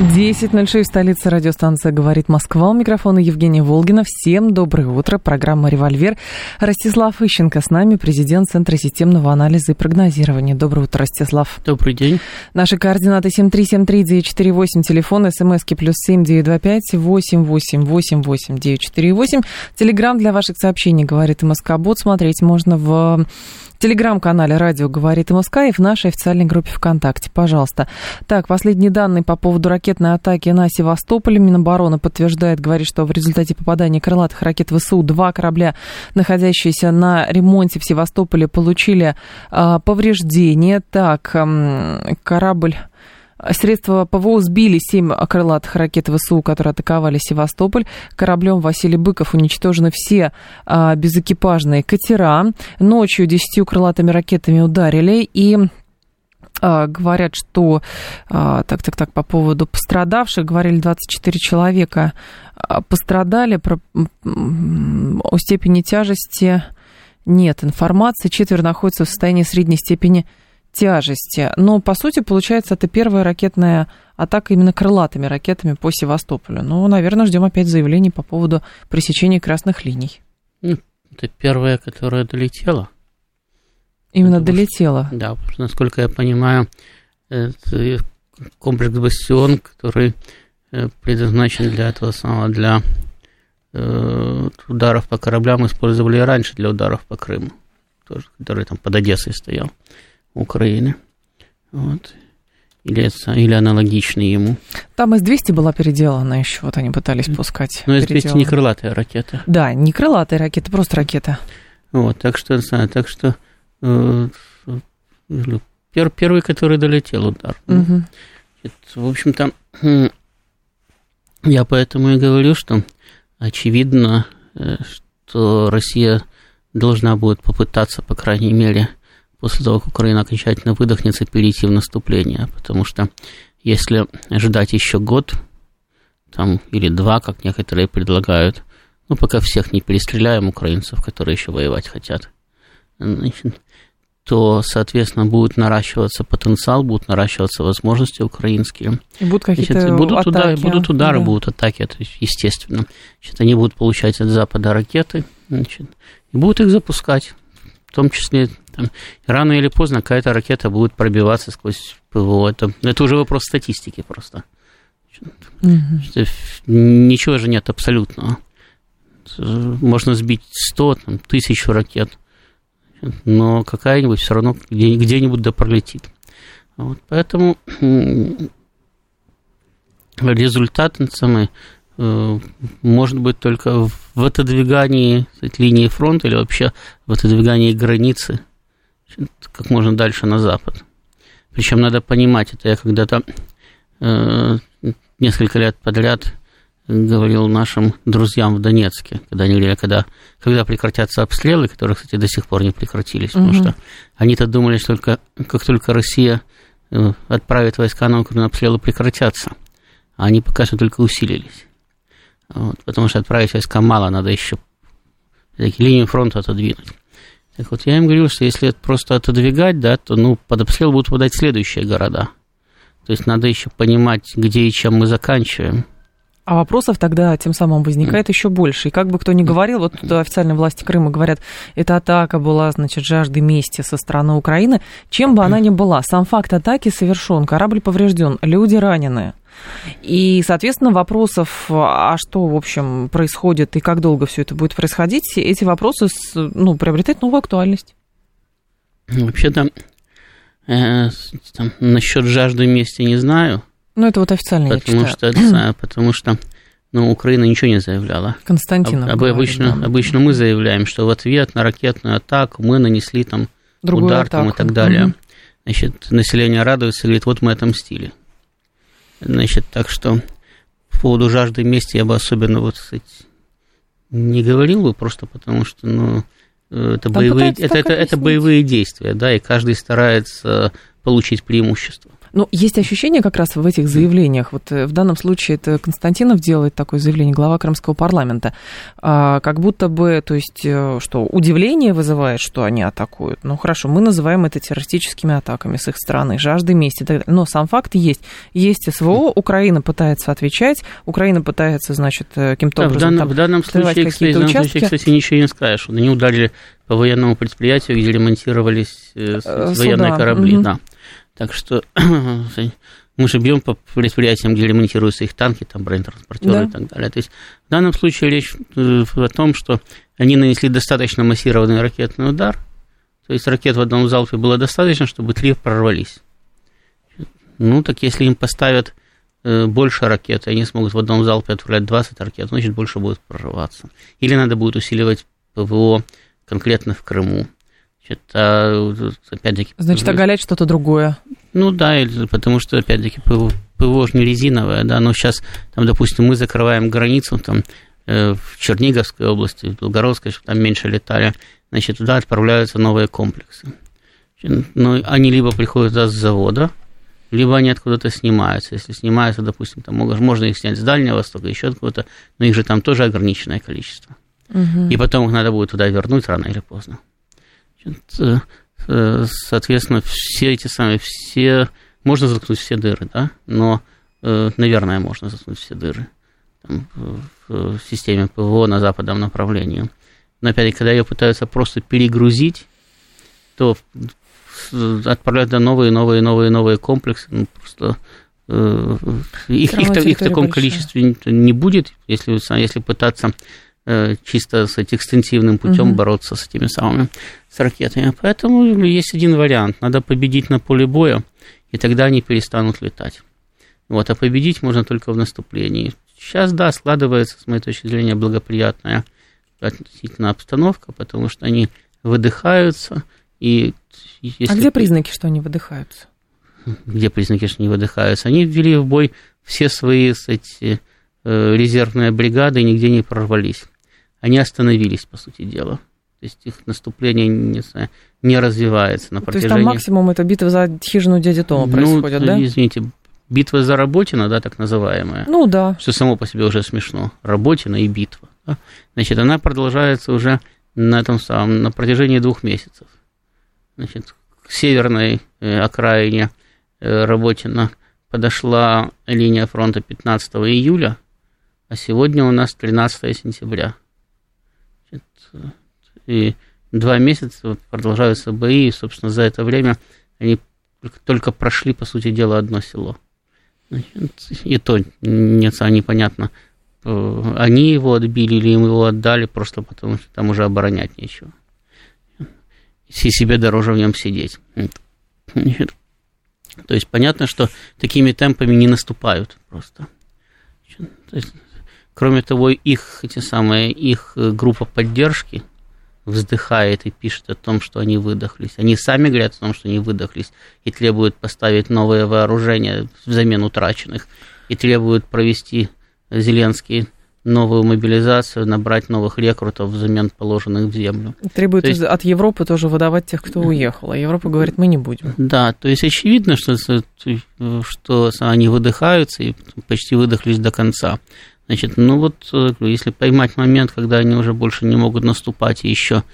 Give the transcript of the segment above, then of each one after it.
10.06, столица радиостанция «Говорит Москва». У микрофона Евгения Волгина. Всем доброе утро. Программа «Револьвер». Ростислав Ищенко с нами, президент Центра системного анализа и прогнозирования. Доброе утро, Ростислав. Добрый день. Наши координаты 7373948, телефон, смски плюс 7925 888 948. Телеграмм для ваших сообщений «Говорит МСК-бот». Смотреть можно в телеграм-канале «Радио говорит МСК» и в нашей официальной группе ВКонтакте. Пожалуйста. Так, последние данные по поводу ракетной атаки на Севастополь. Минобороны подтверждает, говорит, что в результате попадания крылатых ракет ВСУ два корабля, находящиеся на ремонте в Севастополе, получили э, повреждения. Так, э, корабль Средства ПВО сбили семь крылатых ракет ВСУ, которые атаковали Севастополь. Кораблем Василий Быков уничтожены все а, безэкипажные катера. Ночью десятью крылатыми ракетами ударили и а, говорят, что а, так, так, так, по поводу пострадавших, говорили 24 человека а, пострадали про, о степени тяжести нет информации. Четверо находятся в состоянии средней степени. Но, по сути, получается, это первая ракетная атака именно крылатыми ракетами по Севастополю. Ну, наверное, ждем опять заявлений по поводу пресечения красных линий. Ну, это первая, которая долетела. Именно Потому долетела. Что, да, насколько я понимаю, это комплекс «Бастион», который э, предназначен для этого самого, для э, ударов по кораблям, использовали и раньше для ударов по Крыму, тоже, который там под Одессой стоял. Украины. Вот. Или, или аналогичный ему. Там С-200 была переделана еще, вот они пытались пускать. Но С-200 не крылатая ракета. Да, не крылатая ракета, просто ракета. Вот, так что, так что э, пер, первый, который долетел удар. Угу. В общем-то, я поэтому и говорю, что очевидно, э, что Россия должна будет попытаться, по крайней мере, после того, как Украина окончательно выдохнется, перейти в наступление. Потому что если ждать еще год, там, или два, как некоторые предлагают, ну, пока всех не перестреляем украинцев, которые еще воевать хотят, значит, то, соответственно, будет наращиваться потенциал, будут наращиваться возможности украинские. И будут какие-то будут, атаки. Удар, будут удары, да. будут атаки, это естественно. Значит, они будут получать от Запада ракеты, значит, и будут их запускать в том числе рано или поздно какая-то ракета будет пробиваться сквозь ПВО. Это, это уже вопрос статистики просто. Угу. Ничего же нет абсолютного. Можно сбить 100, там, тысячу ракет, но какая-нибудь все равно где- где-нибудь да пролетит. Вот, поэтому результат самый Э, может быть только в отодвигании линии фронта или вообще в отодвигании границы как можно дальше на запад. Причем надо понимать, это я когда-то э, несколько лет подряд говорил нашим друзьям в Донецке, когда они говорили, когда, когда прекратятся обстрелы, которые, кстати, до сих пор не прекратились, угу. потому что они-то думали, что только, как только Россия э, отправит войска на Украину, обстрелы прекратятся, а они пока что только усилились. Вот, потому что отправить войска мало, надо еще линию фронта отодвинуть. Так вот, я им говорил, что если это просто отодвигать, да, то ну, под обстрел будут попадать следующие города. То есть надо еще понимать, где и чем мы заканчиваем. А вопросов тогда тем самым возникает еще больше. И как бы кто ни говорил, вот официальные власти Крыма говорят, эта атака была, значит, жажды мести со стороны Украины. Чем бы она ни была, сам факт атаки совершен, корабль поврежден, люди ранены. И, соответственно, вопросов, а что, в общем, происходит и как долго все это будет происходить, эти вопросы ну, приобретают новую актуальность. Вообще-то, э, там, насчет жажды мести не знаю. Ну, это вот официально потому я что, знаю, потому что ну, Украина ничего не заявляла. Константинов. Об, обычно, да. обычно мы заявляем, что в ответ на ракетную атаку мы нанесли там Другую удар там, и так далее. Угу. Значит, население радуется, говорит, вот мы отомстили. Значит, так что по поводу жажды мести я бы особенно вот, кстати, не говорил бы, просто потому что, ну, это, боевые, это, это, это боевые действия, да, и каждый старается получить преимущество. Ну, есть ощущение как раз в этих заявлениях. Вот э, в данном случае это Константинов делает такое заявление, глава Крымского парламента. А, как будто бы, то есть, э, что удивление вызывает, что они атакуют. Ну, хорошо, мы называем это террористическими атаками с их стороны, жаждой мести. Но сам факт есть. Есть СВО, Украина пытается отвечать, Украина пытается, значит, э, каким-то да, образом в данном, в данном случае, кстати, в данном случае, кстати, ничего не скажешь. Они ударили по военному предприятию, где ремонтировались военные корабли. Угу. Да. Так что мы же бьем по предприятиям, где ремонтируются их танки, там бронетранспортеры да. и так далее. То есть в данном случае речь э, о том, что они нанесли достаточно массированный ракетный удар, то есть ракет в одном залпе было достаточно, чтобы три прорвались. Ну, так если им поставят э, больше ракет, и они смогут в одном залпе отправлять 20 ракет, значит, больше будет прорываться. Или надо будет усиливать ПВО конкретно в Крыму. Это, опять-таки... Значит, оголять что-то другое. Ну да, потому что, опять-таки, ПВО, же не резиновое, да, но сейчас, там, допустим, мы закрываем границу, там, э, в Черниговской области, в Белгородской, чтобы там меньше летали, значит, туда отправляются новые комплексы. Ну, они либо приходят туда с завода, либо они откуда-то снимаются. Если снимаются, допустим, там можно их снять с Дальнего Востока, еще откуда-то, но их же там тоже ограниченное количество. Угу. И потом их надо будет туда вернуть рано или поздно. Э, э, соответственно, все эти самые, все, можно заткнуть все дыры, да, но, э, наверное, можно заткнуть все дыры там, в системе ПВО на западном направлении. Но опять-таки, когда ее пытаются просто перегрузить, то отправлять новые, новые, новые, новые комплексы, ну, просто их, их, их в таком большая. количестве не будет, если, если пытаться чисто с экстенсивным путем угу. бороться с этими самыми с ракетами. Поэтому есть один вариант. Надо победить на поле боя, и тогда они перестанут летать. Вот, а победить можно только в наступлении. Сейчас, да, складывается, с моей точки зрения, благоприятная относительно обстановка, потому что они выдыхаются. И если... А где признаки, что они выдыхаются? Где признаки, что они выдыхаются? Они ввели в бой все свои, кстати, э, резервные бригады и нигде не прорвались они остановились, по сути дела. То есть их наступление не, знаю, не развивается на протяжении... То есть там максимум это битва за хижину дяди Тома ну, происходит, да? извините, битва за Работина, да, так называемая. Ну да. Что само по себе уже смешно. Работина и битва. Да? Значит, она продолжается уже на этом самом, на протяжении двух месяцев. Значит, к северной э, окраине э, Работина подошла линия фронта 15 июля, а сегодня у нас 13 сентября и два месяца продолжаются бои, и, собственно, за это время они только прошли, по сути дела, одно село. И то нет, непонятно, э, они его отбили или им его отдали, просто потому что там уже оборонять нечего. И себе дороже в нем сидеть. То есть понятно, что такими темпами не наступают просто. Кроме того, их, эти самые, их э, группа поддержки вздыхает и пишет о том, что они выдохлись. Они сами говорят о том, что они выдохлись и требуют поставить новое вооружение взамен утраченных. И требуют провести Зеленский новую мобилизацию, набрать новых рекрутов взамен положенных в землю. Требует есть, от Европы тоже выдавать тех, кто уехал. А Европа говорит, мы не будем. Да, то есть очевидно, что, что они выдыхаются и почти выдохлись до конца. Значит, ну вот, э, если поймать момент, когда они уже больше не могут наступать и еще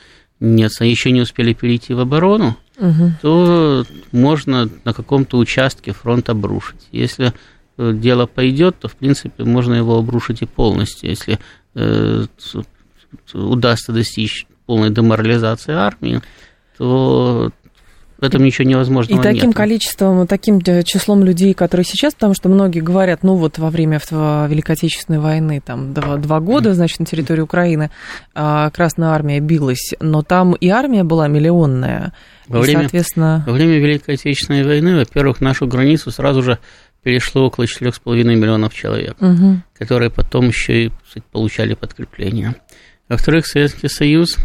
нет, еще не успели перейти в оборону, угу. то можно на каком-то участке фронт обрушить. Если э, дело пойдет, то в принципе можно его обрушить и полностью, если э, удастся достичь полной деморализации армии, то в этом ничего невозможного И таким нет. количеством, таким э, числом людей, которые сейчас, потому что многие говорят, ну вот во время Великой Отечественной войны, там два, два года, значит, на территории Украины а, Красная Армия билась, но там и армия была миллионная. Во, и, время, соответственно... во время Великой Отечественной войны, во-первых, нашу границу сразу же перешло около 4,5 миллионов человек, угу. которые потом еще и получали подкрепление. Во-вторых, Советский Союз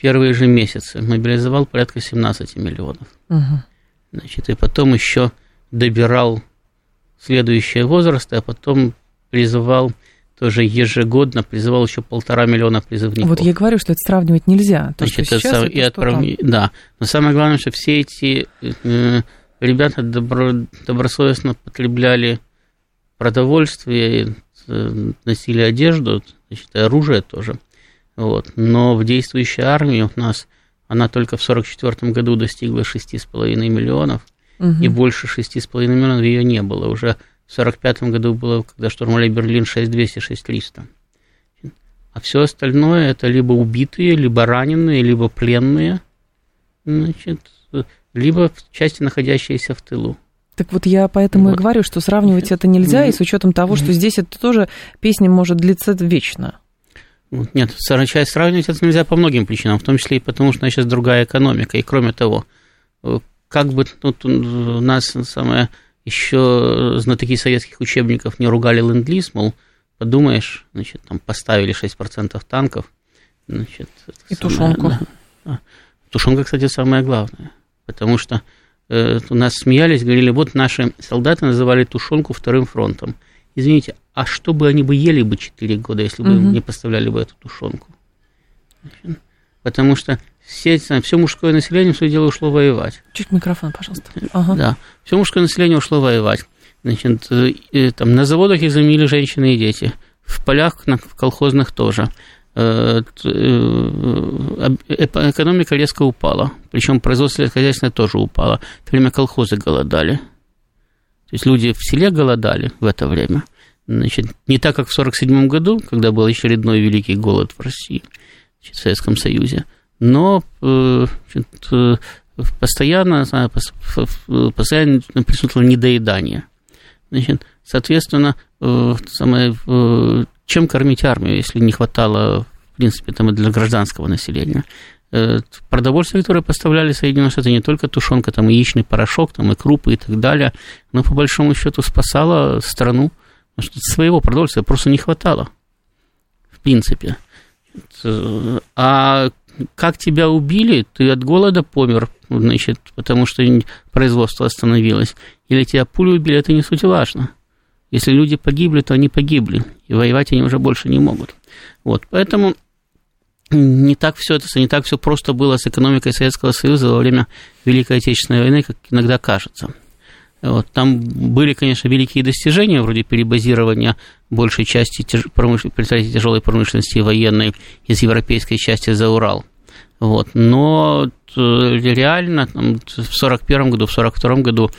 первые же месяцы мобилизовал порядка 17 миллионов. Угу. Значит, и потом еще добирал следующие возрасты, а потом призывал тоже ежегодно призывал еще полтора миллиона призывников. Вот я говорю, что это сравнивать нельзя. То, Значит, что это сейчас, сам- это и отправ- там. Да, но самое главное, что все эти э, ребята добро- добросовестно потребляли продовольствие, э, носили одежду, значит, и оружие тоже. Вот. Но в действующей армии у нас она только в 1944 году достигла 6,5 миллионов, Мгм. и больше 6,5 миллионов ее не было. Уже в 1945 году было, когда штурмовали Берлин, 6200, 6300. А все остальное это либо убитые, либо раненые, либо пленные, значит, либо в части, находящиеся в тылу. Так вот я поэтому и Вот. говорю, что сравнивать это нельзя, и с учетом того, что здесь это тоже песня может длиться вечно. Нет, сравнивать сравнивать это нельзя по многим причинам, в том числе и потому, что у нас сейчас другая экономика. И кроме того, э, как бы тут у нас самое еще знатоки советских учебников не ругали ленд-лиз, мол, подумаешь, значит, там поставили 6% танков, значит, И самое, тушенку. да. А, Тушенка, кстати, самое главное, потому что э, у нас смеялись, говорили, вот наши солдаты называли тушенку вторым фронтом. Извините, а что бы они бы ели бы 4 года, если бы Мгм. не поставляли бы эту тушенку? Потому что все, все мужское население все дело ушло воевать. Чуть микрофон, пожалуйста. Ага. Да, все мужское население ушло воевать. Значит, э, э, там, на заводах их заменили женщины и дети. В полях, на, в колхозных тоже. Э, Экономика резко упала. Причем производство хозяйственное тоже упало. Это время колхозы голодали. То есть люди в селе голодали в это время. Значит, не так, как в 1947 году, когда был очередной великий голод в России, значит, в Советском Союзе. Но э, значит, э, постоянно, ф- постоянно присутствовало недоедание. Значит, соответственно, э, самое, чем кормить армию, если не хватало, в принципе, там, и для гражданского населения? Э, Продовольствие, которое поставляли Соединенные Штаты, не только тушенка, там и яичный порошок, там и крупы и так далее, но по большому счету спасало страну, потому что своего продовольствия просто не хватало, в принципе. А как тебя убили, ты от голода помер, значит, потому что производство остановилось, или тебя пулю убили, это не суть важно. Если люди погибли, то они погибли, и воевать они уже больше не могут. Вот, поэтому не так все это, не так все просто было с экономикой Советского Союза во время Великой Отечественной войны, как иногда кажется. Вот, там были, конечно, великие достижения, вроде перебазирования большей части тяж... промыш... предприятий тяжелой промышленности и военной из европейской части за Урал. Вот, но э, реально там, в 1941 году, в 1942 году,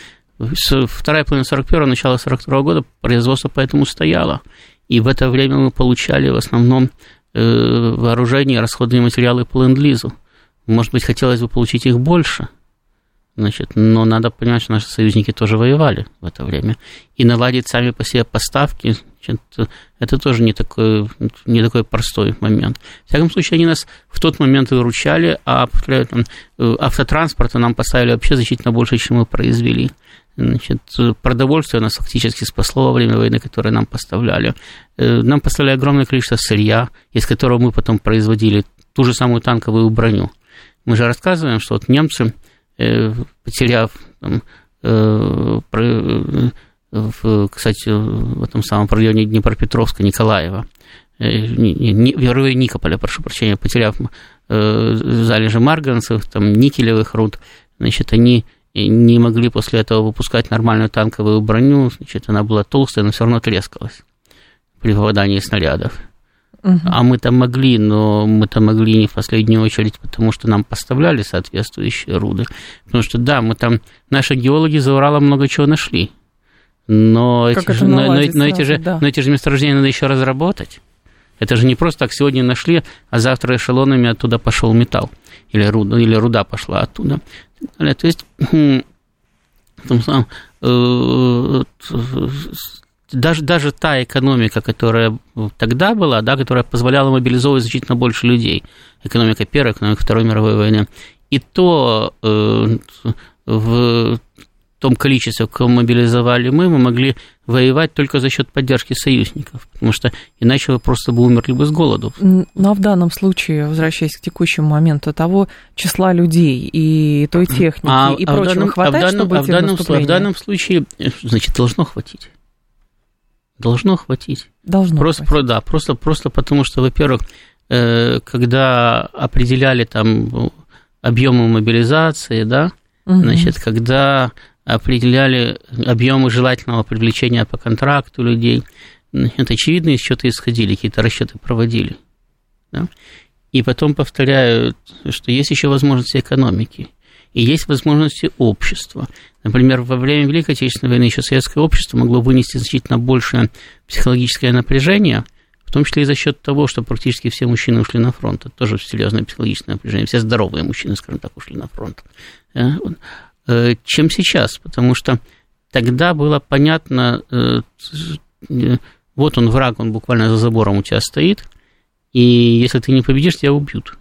вторая половина 41 начало 42 года производство поэтому стояло. И в это время мы получали в основном вооружение и расходные материалы по ленд-лизу. Может быть, хотелось бы получить их больше. Значит, но надо понимать, что наши союзники тоже воевали в это время. И наладить сами по себе поставки, значит, это тоже не такой, не такой простой момент. В всяком случае, они нас в тот момент выручали, а э, автотранспорта нам поставили вообще значительно больше, чем мы произвели. Значит, продовольствие нас фактически спасло во время войны, которое нам поставляли. Э, Нам поставляли огромное количество сырья, из которого мы потом производили ту же самую танковую броню. Мы же рассказываем, что вот немцы, э, потеряв, там, э, в, кстати, в этом самом районе Днепропетровска, Николаева, в Никополя, прошу прощения, потеряв залежи марганцев, там, никелевых руд, значит, они не могли после этого выпускать нормальную танковую броню, значит, она была толстая, но все равно трескалась при попадании снарядов. Мгм. А мы там могли, но мы там могли не в последнюю очередь, потому что нам поставляли соответствующие руды. Потому что, да, мы там, наши геологи за Уралом много чего нашли. Но, Как эти же, но, но- наладить но эти же, да. но эти же месторождения надо еще разработать. Это же не просто так сегодня нашли, а завтра эшелонами оттуда пошел металл. Или руда, или руда пошла оттуда. Далее. То есть, хм, в том самом, э, даже, даже та экономика, которая тогда была, да, которая позволяла мобилизовывать значительно больше людей, экономика Первой, экономика Второй мировой войны, и то э, в том количестве, кого мобилизовали мы, мы могли воевать только за счет поддержки союзников, потому что иначе вы просто бы умерли бы с голоду. Ну, а в данном случае, возвращаясь к текущему моменту, того числа людей и той техники и в прочего данном- хватает, а в данном, чтобы а в данном, а в данном случае, э, значит, должно хватить. Должно хватить. Должно просто, хватить. Да, просто, просто потому что, во-первых, э, когда определяли там объемы мобилизации, да, угу. значит, когда определяли объемы желательного привлечения по контракту людей, это очевидно, из чего-то исходили, какие-то расчеты проводили. Да? И потом повторяю, что есть еще возможности экономики, и есть возможности общества. Например, во время Великой Отечественной войны еще советское общество могло вынести значительно большее психологическое напряжение, в том числе и за счет того, что практически все мужчины ушли на фронт. Это тоже серьезное психологическое напряжение. Все здоровые мужчины, скажем так, ушли на фронт. Э, э, чем сейчас, потому что тогда было понятно, э, вот он враг, он буквально за забором у тебя стоит, и если ты не победишь, тебя убьют.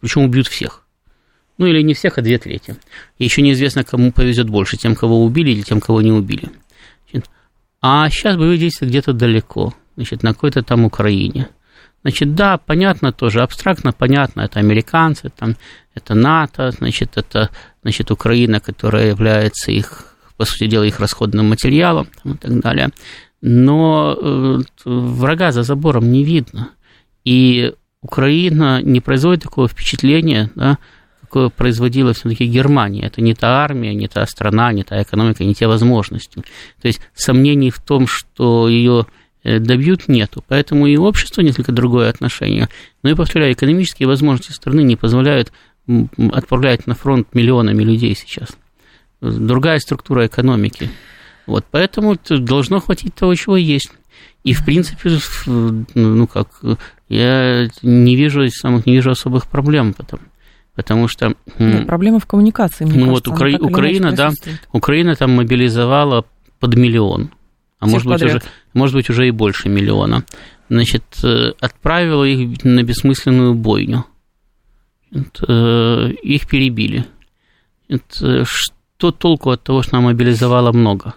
Причем убьют всех. Ну или не всех, а две трети. Еще неизвестно, кому повезет больше, тем, кого убили или тем, кого не убили. А сейчас боевые действия где-то далеко, значит, на какой-то там Украине. Значит, да, понятно тоже, абстрактно понятно, это американцы, там, это НАТО, значит, это значит, Украина, которая является их, по сути дела, их расходным материалом там, и так далее. Но э, врага за забором не видно. И Украина не производит такого впечатления, да, какое производила все-таки Германия. Это не та армия, не та страна, не та экономика, не те возможности. То есть сомнений в том, что ее э, добьют, нету. Поэтому и общество несколько другое отношение. Но и, повторяю, экономические возможности страны не позволяют отправлять на фронт миллионами людей сейчас. Другая структура экономики. Вот, поэтому должно хватить того, чего есть. И, в принципе, ну как, я не вижу самых не вижу особых проблем потом. Потому что... Нет, проблема в коммуникации, мне ну, кажется, вот Укра... Украина, да, Украина там мобилизовала под миллион, а может быть, уже, может быть уже и больше миллиона. Значит, э, отправила их на бессмысленную бойню. Э, их перебили. Что толку от того, что она мобилизовала много?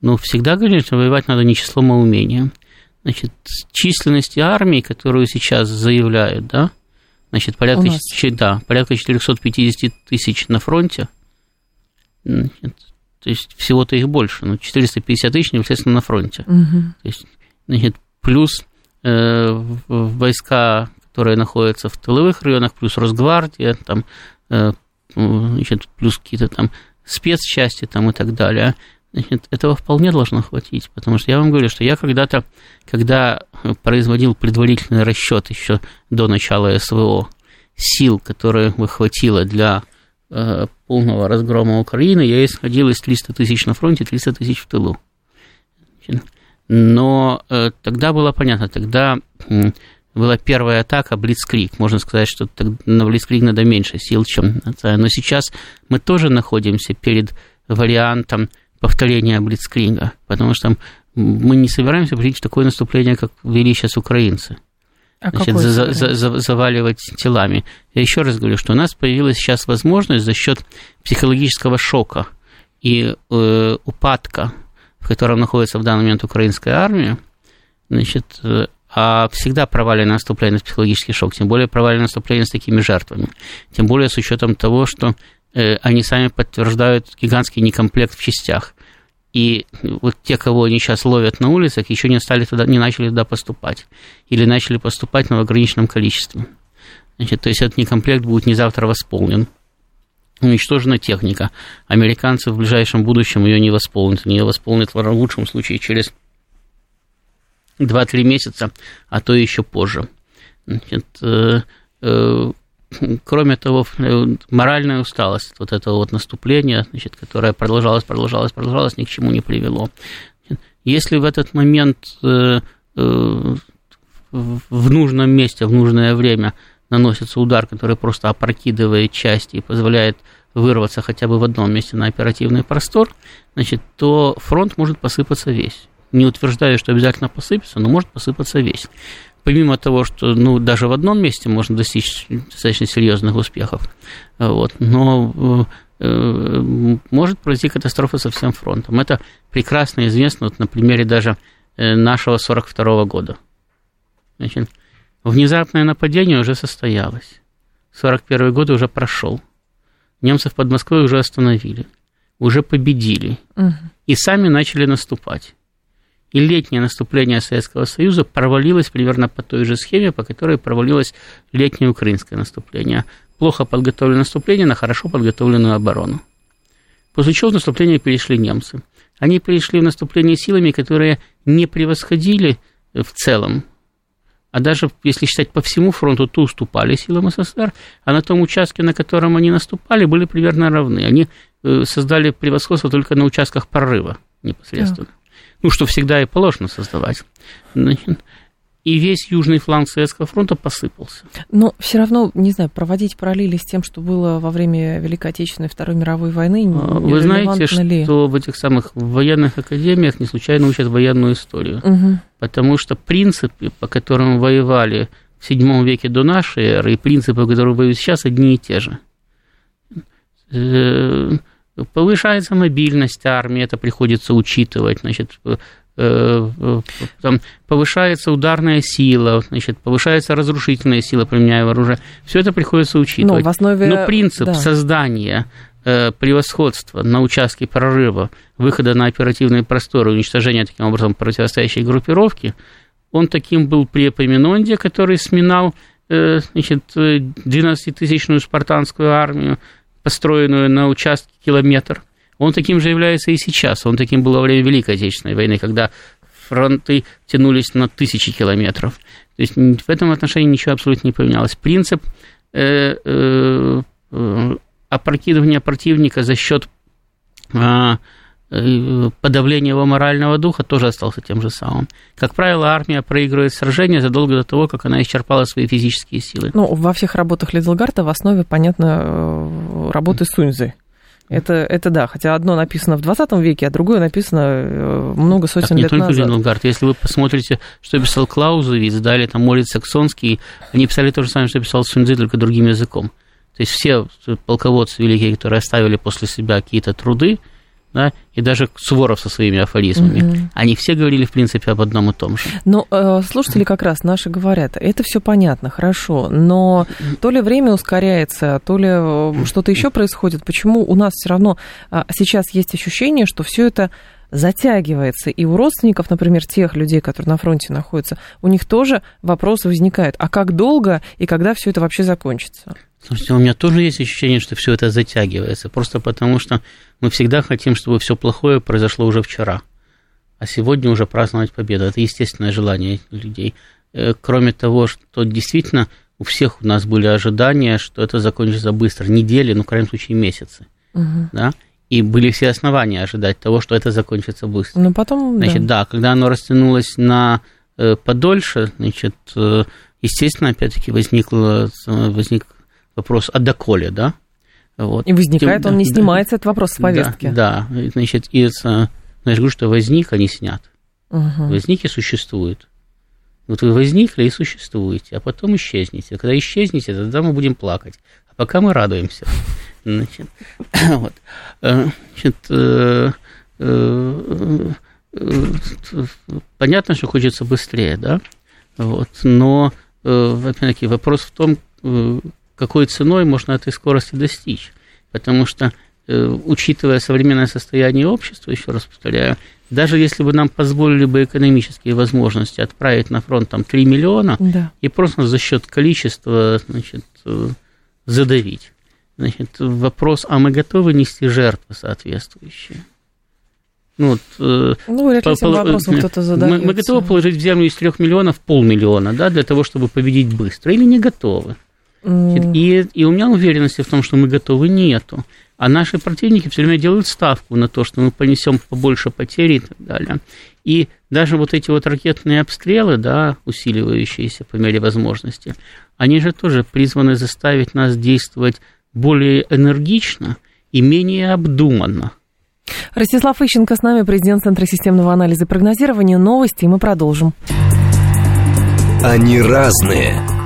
Ну, всегда, конечно, воевать надо не числом, а умением. Значит, численности армии, которую сейчас заявляют, да, значит, порядка, да, порядка 450 тысяч на фронте, значит, то есть всего-то их больше, ну, 450 тысяч непосредственно на фронте. Угу. То есть, значит, плюс э, войска, которые находятся в тыловых районах, плюс Росгвардия, там, э, значит, плюс какие-то там спецчасти там и так далее. Значит, этого вполне должно хватить, потому что я вам говорю, что я когда-то, когда производил предварительный расчет еще до начала СВО сил, которые бы хватило для полного разгрома Украины, я исходил из 300 тысяч на фронте, 300 тысяч в тылу. Но э, тогда было понятно, тогда э, была первая атака, Блицкрик. Можно сказать, что на Блицкрик надо меньше сил, чем... Но сейчас мы тоже находимся перед вариантом повторения Блицкрига, потому что мы не собираемся проводить такое наступление, как вели сейчас украинцы. А Значит, за, за, за, заваливать телами. Я еще раз говорю, что у нас появилась сейчас возможность за счет психологического шока и э, упадка, в котором находится в данный момент украинская армия, значит, э, а всегда проваленное наступление на психологический шок, тем более проваленное наступление с такими жертвами, тем более с учетом того, что Э, они сами подтверждают гигантский некомплект в частях. И вот те, кого они сейчас ловят на улицах, еще не, стали туда, не начали туда поступать. Или начали поступать в ограниченном количестве. Значит, то есть этот некомплект будет не завтра восполнен. Уничтожена техника. Американцы в ближайшем будущем ее не восполнят. Они ее восполнят в лучшем случае через 2-3 месяца, а то еще позже. Значит, э, э, кроме того, э, моральная усталость вот этого вот наступления, значит, которое продолжалось, продолжалось, продолжалось, ни к чему не привело. Если в этот момент э, э, в нужном месте, в нужное время наносится удар, который просто опрокидывает части и позволяет вырваться хотя бы в одном месте на оперативный простор, значит, то фронт может посыпаться весь. Не утверждаю, что обязательно посыпется, но может посыпаться весь помимо того, что ну, даже в одном месте можно достичь достаточно серьезных успехов, вот, но э, может произойти катастрофа со всем фронтом. Это прекрасно известно вот на примере даже э, нашего 42 года. Значит, внезапное нападение уже состоялось. 41 год уже прошел. Немцев под Москвой уже остановили, уже победили. Угу. И сами начали наступать. И летнее наступление Советского Союза провалилось примерно по той же схеме, по которой провалилось летнее украинское наступление. Плохо подготовленное наступление на хорошо подготовленную оборону. После чего в наступление перешли немцы. Они перешли в наступление силами, которые не превосходили в целом а даже если считать по всему фронту, то уступали силам СССР, а на том участке, на котором они наступали, были примерно равны. Они э, создали превосходство только на участках прорыва непосредственно. Так. Ну, что всегда и положено создавать. Значит, и весь южный фланг Советского фронта посыпался. Но все равно, не знаю, проводить параллели с тем, что было во время Великой Отечественной Второй мировой войны, а, Вы знаете, ли? что в этих самых военных академиях не случайно учат военную историю. Угу. Потому что принципы, по которым воевали в VII веке до нашей эры, и принципы, по которым воюют сейчас, одни и те же. Э, повышается мобильность армии, это приходится учитывать. Значит, Э, э, там, повышается ударная сила, значит, повышается разрушительная сила, применяя оружие. Все это приходится учитывать. Ну, в основе... Но принцип да. создания э, превосходства на участке прорыва, выхода на оперативные просторы, уничтожения таким образом противостоящей группировки, он таким был при Эпоминонде, который сминал значит, 12-тысячную спартанскую армию, построенную на участке километр – он таким же является и сейчас. Он таким был во время Великой Отечественной войны, когда фронты тянулись на тысячи километров. То есть в этом отношении ничего абсолютно не поменялось. Принцип э, э, э, опрокидывания противника за счет э, подавления его морального духа тоже остался тем же самым. Как правило, армия проигрывает сражение задолго до того, как она исчерпала свои физические силы. Ну, во всех работах Лиддел Гарта в основе, понятно, э, работы Суньцзы. Это, это да, хотя одно написано в 20 веке, а другое написано э, много сотен так, не лет только назад. Лиддел Гарт. Если вы посмотрите, что писал Клаузевиц, далее там Мориц Саксонский, они писали то же самое, что писал Суньцзы, только другим языком. То есть все полководцы великие, которые оставили после себя какие-то труды, да, и даже Суворов со своими афоризмами, угу. они все говорили, в принципе, об одном и том же. Но э, слушатели как раз наши говорят, это все понятно, хорошо, но то ли время ускоряется, то ли э, что-то еще происходит, почему у нас все равно э, сейчас есть ощущение, что все это затягивается, и у родственников, например, тех людей, которые на фронте находятся, у них тоже вопросы возникают, а как долго и когда все это вообще закончится? Слушайте, у меня тоже есть ощущение, что все это затягивается, просто потому что мы всегда хотим, чтобы все плохое произошло уже вчера, а сегодня уже праздновать победу. Это естественное желание людей. Э, кроме того, что действительно у всех у нас были ожидания, что это закончится быстро, недели, ну, в крайнем случае, месяцы. Угу. Да? И были все основания ожидать того, что это закончится быстро. Но потом, значит, да. да, когда оно растянулось на э, подольше, значит, э, естественно, опять-таки возникло, возник вопрос, а доколе, да? Вот. И возникает, он не снимается, этот вопрос с повестки. Да, да. значит, и, знаешь, говорю, что возник, а не снят. Угу. Возник и существует. Вот вы возникли и существуете, а потом исчезнете. Когда исчезнете, тогда мы будем плакать. А пока мы радуемся. Значит, вот. Э, значит, э, э, понятно, что хочется быстрее, да? Вот. Но, опять-таки, вопрос в том, какой ценой можно этой скорости достичь. Потому что, э, учитывая современное состояние общества, еще раз повторяю, даже если бы нам позволили бы экономические возможности отправить на фронт там 3 миллиона да. и просто за счет количества значит, э, задавить. Значит, вопрос, а мы готовы нести жертвы соответствующие? Ну, вот, э, ну вряд ли этим вопросом кто-то задается. Мы, мы готовы положить в землю из 3 миллионов полмиллиона, да, для того, чтобы победить быстро, или не готовы? И, и у меня уверенности в том, что мы готовы, нету. А наши противники все время делают ставку на то, что мы понесем побольше потерь и так далее. И даже вот эти вот ракетные обстрелы, да, усиливающиеся по мере возможности, они же тоже призваны заставить нас действовать более энергично и менее обдуманно. Ростислав Ищенко с нами, президент Центра системного анализа и прогнозирования. Новости, и мы продолжим. Они разные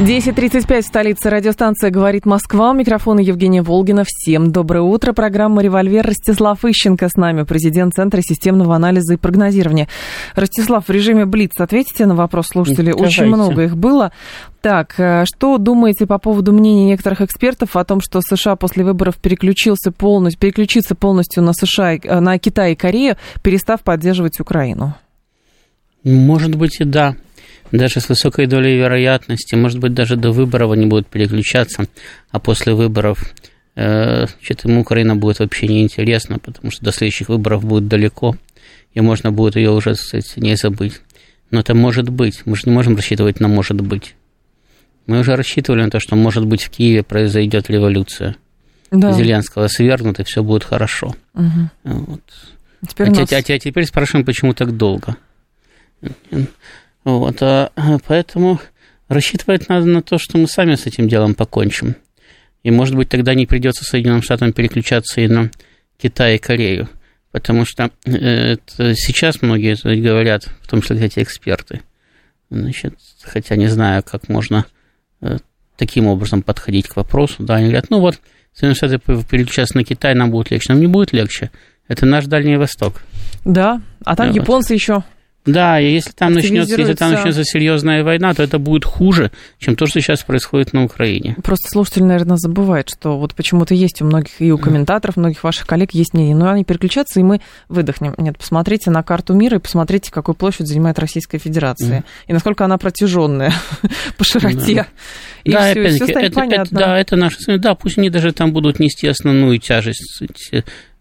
10.35 в столице радиостанция «Говорит Москва». У микрофона Евгения Волгина. Всем доброе утро. Программа «Револьвер» Ростислав Ищенко с нами, президент Центра системного анализа и прогнозирования. Ростислав, в режиме Блиц ответите на вопрос слушателей. Очень много их было. Так, э, что думаете по поводу мнений некоторых экспертов о том, что США после выборов переключился полностью, переключится полностью на США, э, на Китай и Корею, перестав поддерживать Украину? Может быть и да. Даже с высокой долей вероятности, может быть, даже до выборов они будут переключаться, а после выборов э, что-то ему Украина будет вообще неинтересна, потому что до следующих выборов будет далеко, и можно будет ее уже, кстати, не забыть. Но это может быть. Мы же не можем рассчитывать на может быть. Мы уже рассчитывали на то, что, может быть, в Киеве произойдет революция. Да. Зеленского свергнут, и все будет хорошо. Мгм. Вот. Теперь а, нас- а те- а теперь спрашиваем, почему так долго. Вот, а, а, поэтому рассчитывать надо на то, что мы сами с этим делом покончим. И, может быть, тогда не придется Соединенным Штатам переключаться и на Китай и Корею. Потому что э, это сейчас многие говорят, в том числе эти эксперты. Значит, хотя не знаю, как можно э, таким образом подходить к вопросу. Да, они говорят, ну вот, Соединенные Штаты переключаться на Китай, нам будет легче. Нам не будет легче. Это наш Дальний Восток. Да, а там Да, японцы еще. Да, и если там начнется, если там начнется серьезная война, то это будет хуже, чем то, что сейчас происходит на Украине. Просто слушатель, наверное, забывает, что вот почему-то есть у многих, и у комментаторов, многих ваших коллег есть мнение. Но они переключатся, и мы выдохнем. Нет, посмотрите на карту мира и посмотрите, какую площадь занимает Российская Федерация. И насколько она протяженная по широте. И да, все, опять-таки, станет это, это- понятно. да, это наши, да, пусть они даже там будут нести основную тяжесть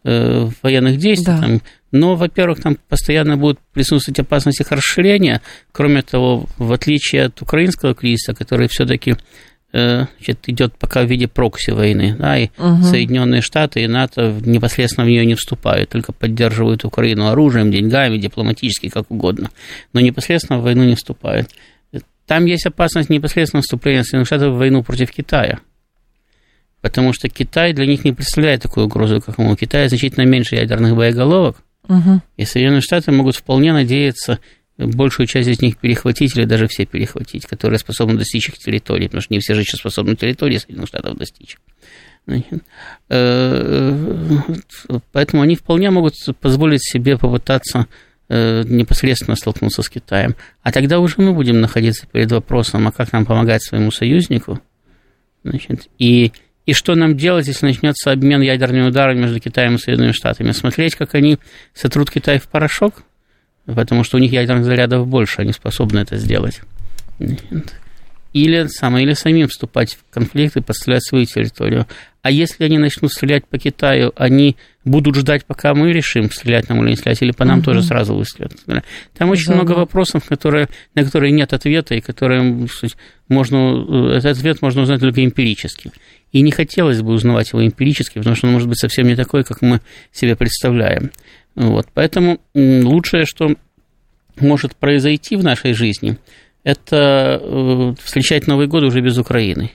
э, военных действий, Да. там, но, во-первых, там постоянно будут присутствовать опасность их расширения. Кроме того, в отличие от украинского кризиса, который все-таки идет пока в виде прокси войны, да, и Мгм. Соединенные Штаты и НАТО непосредственно в нее не вступают, только поддерживают Украину оружием, деньгами, дипломатически, как угодно, но непосредственно в войну не вступают. Там есть опасность непосредственного вступления Соединенных Штатов в войну против Китая. Потому что Китай для них не представляет такую угрозу, как ему. У Китая значительно меньше ядерных боеголовок, Мгм. и Соединенные Штаты могут вполне надеяться большую часть из них перехватить или даже все перехватить, которые способны достичь их территории, потому что не все же еще способны территории Соединенных Штатов достичь. Э, Поэтому они вполне могут позволить себе попытаться э, непосредственно столкнуться с Китаем. А тогда уже мы будем находиться перед вопросом, а как нам помогать своему союзнику, значит, и, и что нам делать, если начнется обмен ядерными ударами между Китаем и Соединенными Штатами. Смотреть, как они сотрут Китай в порошок, потому что у них ядерных зарядов больше, они способны это сделать. Или, самое, или самим вступать в конфликт и подстрелять свою территорию. А если они начнут стрелять по Китаю, они будут ждать, пока мы решим, стрелять нам или не стрелять, или по нам Мгм. тоже сразу выстрелят. Там очень много вопросов, которые, на которые нет ответа, и которые суть, можно, этот ответ можно узнать только эмпирически. И не хотелось бы узнавать его эмпирически, потому что он может быть совсем не такой, как мы себе представляем. Вот. Поэтому лучшее, что может произойти в нашей жизни, это э, встречать Новый год уже без Украины.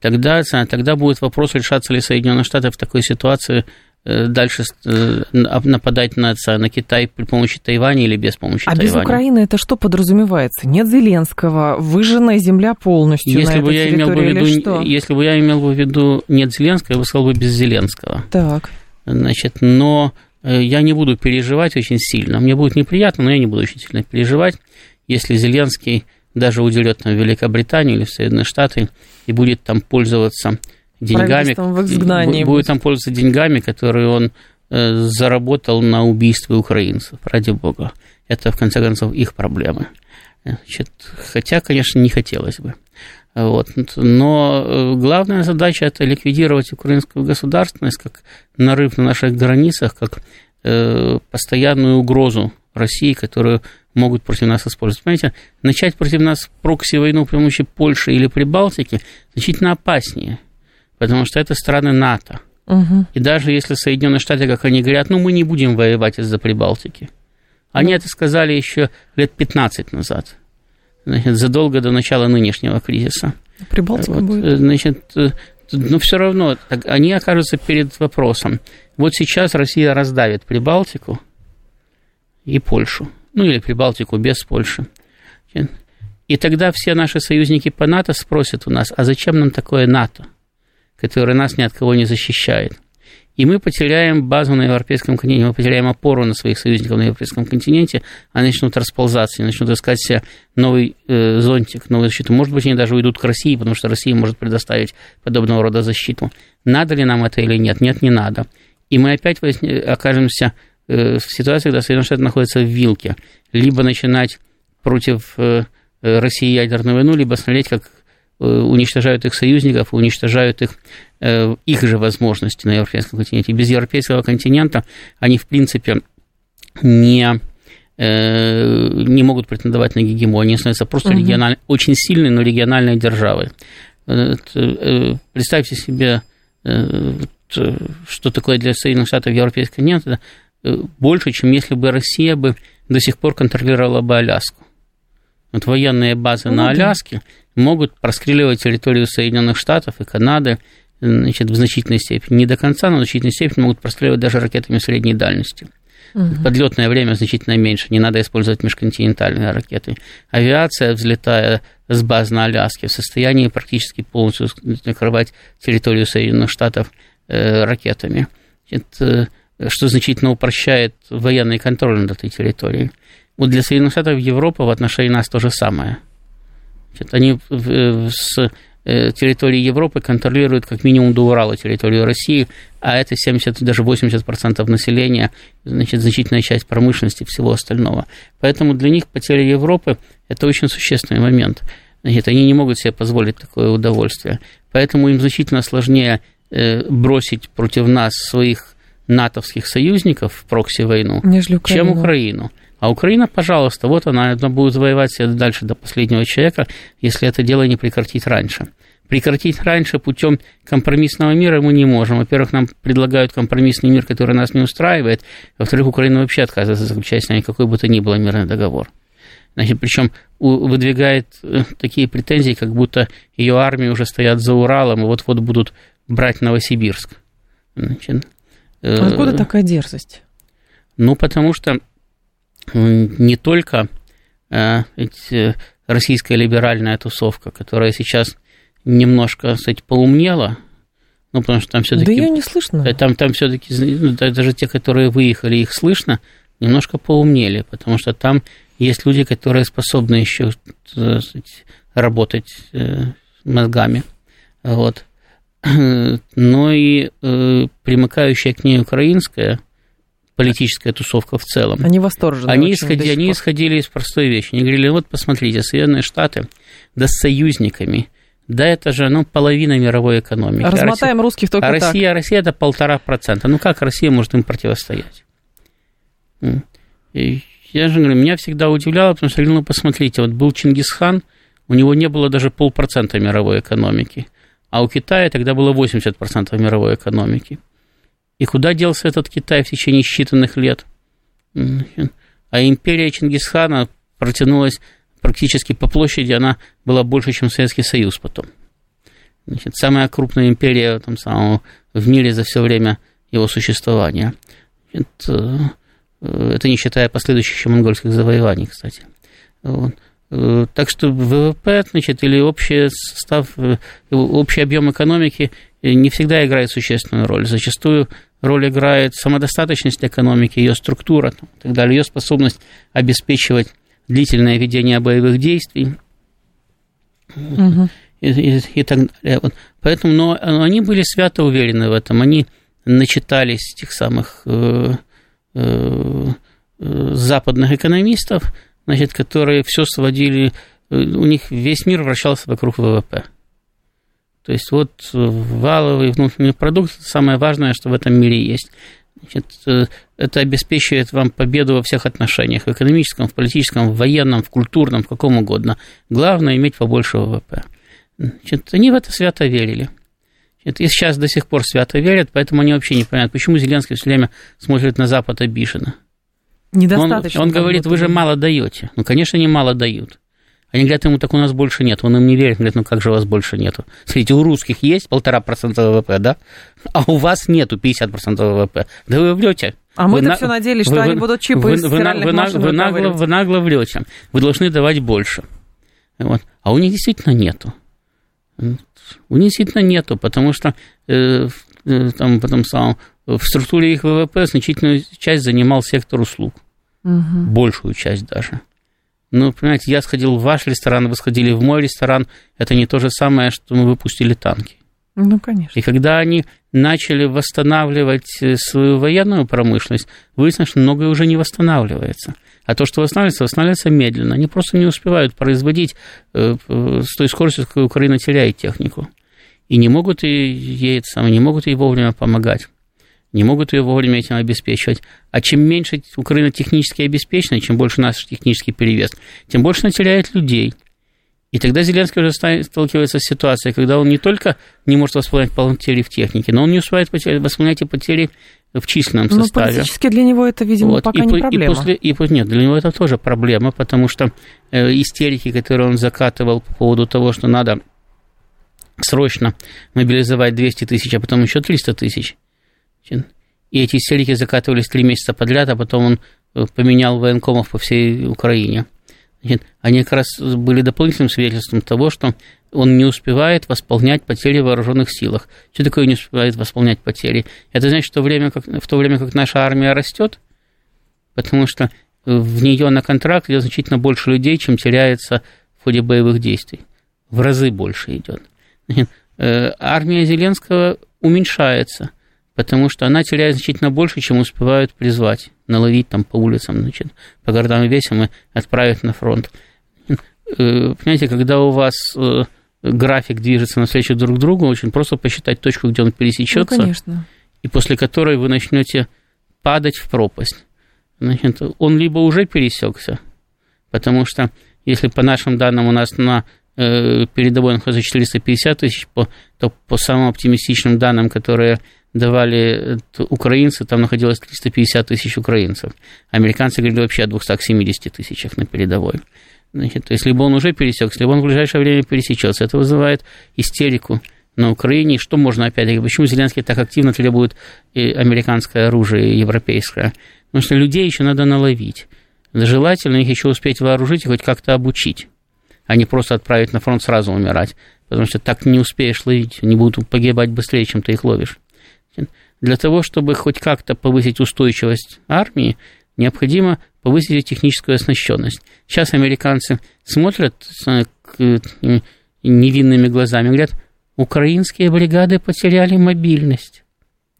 Тогда, тогда будет вопрос, решаться ли Соединенные Штаты в такой ситуации э, дальше э, нападать на, на Китай при помощи Тайваня или без помощи А Тайваня. без Украины это что подразумевается? Нет Зеленского, выжженная земля полностью Если на бы, я имел бы виду, что? если бы я имел бы в виду нет Зеленского, я бы сказал бы без Зеленского. Так. Значит, но э, я не буду переживать очень сильно. Мне будет неприятно, но я не буду очень сильно переживать, если Зеленский даже уйдет там, в Великобританию или в Соединенные Штаты и будет там пользоваться деньгами, в изгнании будет там пользоваться деньгами, которые он э, заработал на убийстве украинцев, ради бога. Это, в конце концов, их проблемы. Значит, хотя, конечно, не хотелось бы. Вот. Но э, главная задача это ликвидировать украинскую государственность как нарыв на наших границах, как э, постоянную угрозу России, которую могут против нас использовать. Понимаете, начать против нас прокси-войну при помощи Польши или Прибалтики значительно опаснее, потому что это страны НАТО. Угу. И даже если Соединенные Штаты, как они говорят, ну мы не будем воевать из-за Прибалтики. Они это сказали еще лет 15 назад, значит, задолго до начала нынешнего кризиса. Прибалтика Вот, будет. Значит, но все равно они окажутся перед вопросом. Вот сейчас Россия раздавит Прибалтику и Польшу. Ну, или Прибалтику без Польши. И тогда все наши союзники по НАТО спросят у нас, а зачем нам такое НАТО, которое нас ни от кого не защищает? И мы потеряем базу на европейском континенте, мы потеряем опору на своих союзников на европейском континенте, они начнут расползаться, начнут искать себе новый э, зонтик, новую защиту. Может быть, они даже уйдут к России, потому что Россия может предоставить подобного рода защиту. Надо ли нам это или нет? Нет, не надо. И мы опять окажемся э, в ситуации, когда Соединенные Штаты находятся в вилке. Либо начинать против э, России ядерную войну, либо смотреть, как Э, уничтожают их союзников, уничтожают их, их же возможности на европейском континенте. Без европейского континента они, в принципе, не, не могут претендовать на гегемонию, они становятся просто угу. региональ, очень сильной, но региональной державой. Представьте себе, что такое для Соединенных Штатов европейский континент, это больше, чем если бы Россия бы до сих пор контролировала бы Аляску. Вот военные базы ну, на Аляске могут проскриливать территорию Соединенных Штатов и Канады значит, в значительной степени. Не до конца, но в значительной степени могут проскриливать даже ракетами средней дальности. Угу. Подлетное время значительно меньше, не надо использовать межконтинентальные ракеты. Авиация, взлетая с баз на Аляске, в состоянии практически полностью накрывать территорию Соединенных Штатов э, ракетами. Это, что значительно упрощает военный контроль над этой территорией. Вот для Соединенных Штатов Европы в отношении нас то же самое. Значит, они с э, территории Европы контролируют как минимум до Урала территорию России, а это 70, даже 80% населения, значит, значительная часть промышленности и всего остального. Поэтому для них потеря Европы – это очень существенный момент. Значит, они не могут себе позволить такое удовольствие. Поэтому им значительно сложнее э, бросить против нас своих натовских союзников в прокси-войну, чем Украину. А Украина, пожалуйста, вот она, она будет воевать дальше до последнего человека, если это дело не прекратить раньше. Прекратить раньше путем компромиссного мира мы не можем. Во-первых, нам предлагают компромиссный мир, который нас не устраивает. Во-вторых, Украина вообще отказывается заключать с нами какой бы то ни было мирный договор. Значит, причем выдвигает э, такие претензии, как будто ее армии уже стоят за Уралом и вот-вот будут брать Новосибирск. Значит, Откуда такая дерзость? Ну, потому что не только э, российская либеральная тусовка, которая сейчас немножко, кстати, поумнела, ну, потому что там все-таки... Да ее не слышно. Э, там, там все-таки, ну, даже те, которые выехали, их слышно, немножко поумнели, потому что там есть люди, которые способны еще э, сказать, работать мозгами. Вот. Но и примыкающая к ней украинская политическая тусовка в целом. Они восторжены. Они, исходи, они исходили из простой вещи. Они говорили, вот посмотрите, Соединенные Штаты, да с союзниками, да это же, ну, половина мировой экономики. А Размотаем а Россия, русских только а Россия, так. Россия это полтора процента. Ну, как Россия может им противостоять? И я же говорю, меня всегда удивляло, потому что, ну, посмотрите, вот был Чингисхан, у него не было даже полпроцента мировой экономики, а у Китая тогда было 80% мировой экономики. И куда делся этот Китай в течение считанных лет? А империя Чингисхана протянулась практически по площади, она была больше, чем Советский Союз потом. Значит, самая крупная империя там, самого, в мире за все время его существования. Это, э, это не считая последующих монгольских завоеваний, кстати. Вот. Э, так что ВВП, значит, или общий состав, э, общий объем экономики не всегда играет существенную роль. Зачастую роль играет самодостаточность экономики, ее структура и так далее, ее способность обеспечивать длительное ведение боевых действий угу. и, и, и так далее. Вот. Поэтому, но, но они были свято уверены в этом, они начитались тех самых э, э, западных экономистов, значит, которые все сводили, э, у них весь мир вращался вокруг ВВП. То есть вот э, валовый внутренний продукт – самое важное, что в этом мире есть. Значит, э, это обеспечивает вам победу во всех отношениях, в экономическом, в политическом, в военном, в культурном, в каком угодно. Главное – иметь побольше ВВП. Значит, они в это свято верили. Значит, и сейчас до сих пор свято верят, поэтому они вообще не понимают, почему Зеленский все время смотрит на Запад обиженно. Недостаточно. Он, он говорит, вы же мало даете. Ну, конечно, они мало дают. Они говорят ему, так у нас больше нет. Он им не верит, говорит, ну как же у вас больше нету? Смотрите, у русских есть полтора процента ВВП, да? А у вас нету 50% ВВП. Да вы врете. А мы-то на... все надеялись, что вы, они будут чипы вы, из вы, вы, вы, нагло, вы нагло врете. Вы должны давать больше. Вот. А у них действительно нету. У них действительно нету, потому что э, э, там, потом самом, в структуре их ВВП значительную часть занимал сектор услуг. Угу. Большую часть даже. Ну, понимаете, я сходил в ваш ресторан, вы сходили в мой ресторан. Это не то же самое, что мы выпустили танки. Ну, конечно. И когда они начали восстанавливать э, свою военную промышленность, выяснилось, что многое уже не восстанавливается. А то, что восстанавливается, восстанавливается медленно. Они просто не успевают производить э, с той скоростью, с какой Украина теряет технику. И не могут ей, самое, не могут ей вовремя помогать. Не могут ее вовремя этим обеспечивать. А чем меньше Украина технически обеспечена, чем больше наш технический перевес, тем больше она теряет людей – и тогда Зеленский уже сталкивается с ситуацией, когда он не только не может восполнять потери в технике, но он не успевает восполнять и потери в численном ну, составе. Политически для него это, видимо, вот. пока и, не проблема. И после, и, нет, для него это тоже проблема, потому что э, истерики, которые он закатывал по поводу того, что надо срочно мобилизовать 200 тысяч, а потом еще 300 тысяч. И эти истерики закатывались три месяца подряд, а потом он э, поменял военкомов по всей Украине. Значит, они как раз были дополнительным свидетельством того, что он не успевает восполнять потери в вооруженных силах. Что такое не успевает восполнять потери? Это значит, что время, как, в то время как наша армия растет, потому что в нее на контракт идет значительно больше людей, чем теряется в ходе боевых действий. В разы больше идет. Э, армия Зеленского уменьшается, потому что она теряет значительно больше, чем успевают призвать наловить там по улицам, значит, по городам и весям и отправить на фронт. Э, понимаете, когда у вас э, график движется навстречу друг другу, очень просто посчитать точку, где он пересечется, ну, конечно. и после которой вы начнете падать в пропасть. Значит, он либо уже пересекся, потому что если по нашим данным у нас на э, передовой находится 450 тысяч, то по самым оптимистичным данным, которые давали украинцы, там находилось 350 тысяч украинцев. Американцы говорили вообще о 270 тысячах на передовой. Значит, то есть, либо он уже пересекся, либо он в ближайшее время пересечется. Это вызывает истерику на Украине. Что можно опять-таки, почему Зеленский так активно требует американское оружие, европейское? Потому что людей еще надо наловить. Желательно их еще успеть вооружить и хоть как-то обучить, а не просто отправить на фронт сразу умирать. Потому что так не успеешь ловить, они будут погибать быстрее, чем ты их ловишь. Для того, чтобы хоть как-то повысить устойчивость армии, необходимо повысить техническую оснащенность. Сейчас американцы смотрят невинными глазами, говорят, украинские бригады потеряли мобильность.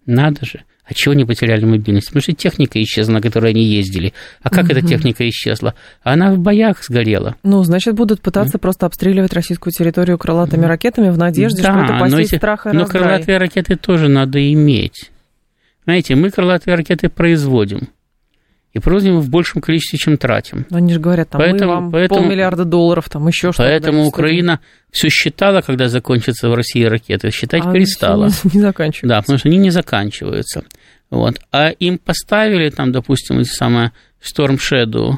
Надо же. А чего не потеряли мобильность? Потому что техника исчезла, на которой они ездили. А как угу. эта техника исчезла? Она в боях сгорела. Ну, значит, будут пытаться угу. просто обстреливать российскую территорию крылатыми ракетами в надежде, да, что это посеет страх и но крылатые ракеты тоже надо иметь. Знаете, мы крылатые ракеты производим. И производим в большем количестве, чем тратим. Но они же говорят, там поэтому, мы вам поэтому, полмиллиарда долларов, там еще что-то. Поэтому Украина все считала, когда закончится в России ракеты, считать а перестала. Не, не заканчиваются. Да, потому что они не заканчиваются. Вот. А им поставили там, допустим, эти самые Storm Shadow,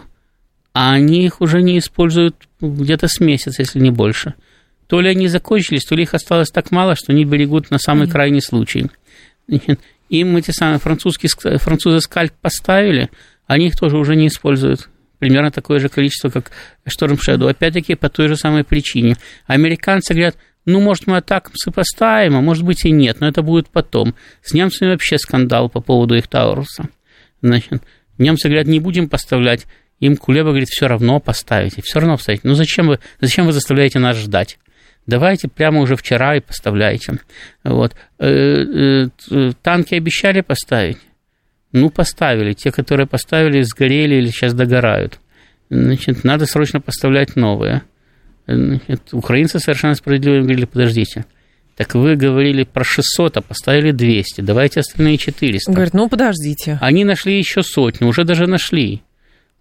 а они их уже не используют где-то с месяца, если не больше. То ли они закончились, то ли их осталось так мало, что они берегут на самый крайний случай. Им эти самые французские, французы скальп поставили, они их тоже уже не используют. Примерно такое же количество, как Storm Shadow. Опять-таки по той же самой причине. Американцы говорят, ну, может, мы так сопоставим, а может быть и нет, но это будет потом. С немцами вообще скандал по поводу их Тауруса. Значит, немцы говорят, не будем поставлять. Им Кулеба говорит, все равно поставите, все равно поставите. Ну, зачем вы, зачем вы заставляете нас ждать? давайте прямо уже вчера и поставляйте. Вот. Э, э, танки обещали поставить? Ну, поставили. Те, которые поставили, сгорели или сейчас догорают. Значит, надо срочно поставлять новые. Значит, украинцы совершенно справедливо говорили, подождите, так вы говорили про 600, а поставили 200, давайте остальные 400. Говорит, ну подождите. Они нашли еще сотню, уже даже нашли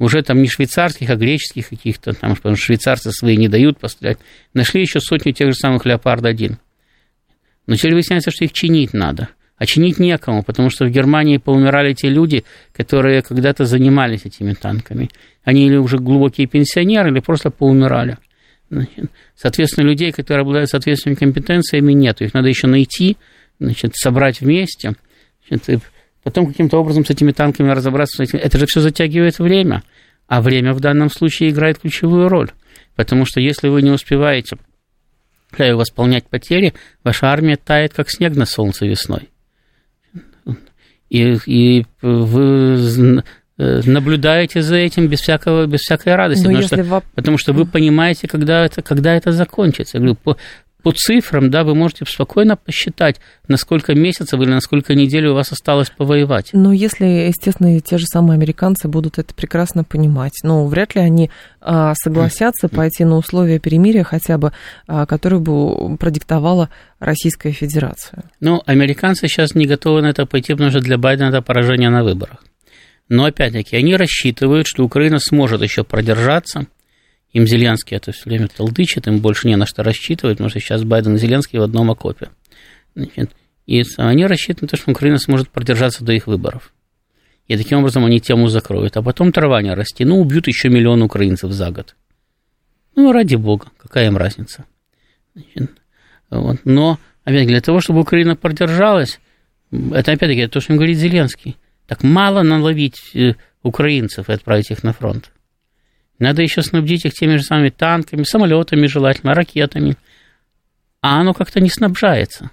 уже там не швейцарских, а греческих каких-то, там, потому что швейцарцы свои не дают пострелять, нашли еще сотню тех же самых «Леопард-1». Но теперь выясняется, что их чинить надо. А чинить некому, потому что в Германии поумирали те люди, которые когда-то занимались этими танками. Они или уже глубокие пенсионеры, или просто поумирали. Соответственно, людей, которые обладают соответствующими компетенциями, нет. Их надо еще найти, значит, собрать вместе. Значит, потом каким-то образом с этими танками разобраться, это же все затягивает время. А время в данном случае играет ключевую роль. Потому что если вы не успеваете восполнять потери, ваша армия тает, как снег на солнце весной. И, и вы наблюдаете за этим без, всякого, без всякой радости, потому что, вы... потому что вы понимаете, когда это, когда это закончится. Я говорю, по, по цифрам, да, вы можете спокойно посчитать, на сколько месяцев или на сколько недель у вас осталось повоевать. Но если, естественно, те же самые американцы будут это прекрасно понимать, ну, вряд ли они а, согласятся пойти на условия перемирия хотя бы, а, которые бы продиктовала Российская Федерация. Ну, американцы сейчас не готовы на это пойти, потому что для Байдена это поражение на выборах. Но, опять-таки, они рассчитывают, что Украина сможет еще продержаться – им Зеленский это все время толдычит, им больше не на что рассчитывать, потому что сейчас Байден и Зеленский в одном окопе. Значит, и они рассчитывают на то, что Украина сможет продержаться до их выборов. И таким образом они тему закроют. А потом трава не расти. Ну, убьют еще миллион украинцев за год. Ну, ради бога, какая им разница. Значит, вот. Но, опять для того, чтобы Украина продержалась, это опять-таки то, что им говорит Зеленский. Так мало наловить э, украинцев и отправить их на фронт. Надо еще снабдить их теми же самыми танками, самолетами желательно, ракетами. А оно как-то не снабжается.